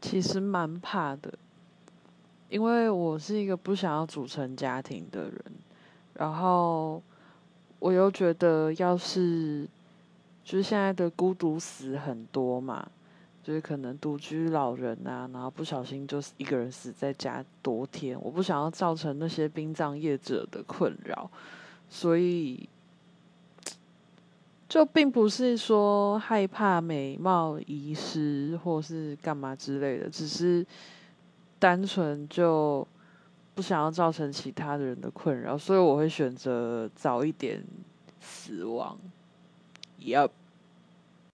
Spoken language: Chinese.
其实蛮怕的，因为我是一个不想要组成家庭的人，然后我又觉得，要是就是现在的孤独死很多嘛，就是可能独居老人啊，然后不小心就是一个人死在家多天，我不想要造成那些殡葬业者的困扰，所以。就并不是说害怕美貌遗失或是干嘛之类的，只是单纯就不想要造成其他的人的困扰，所以我会选择早一点死亡。Yup。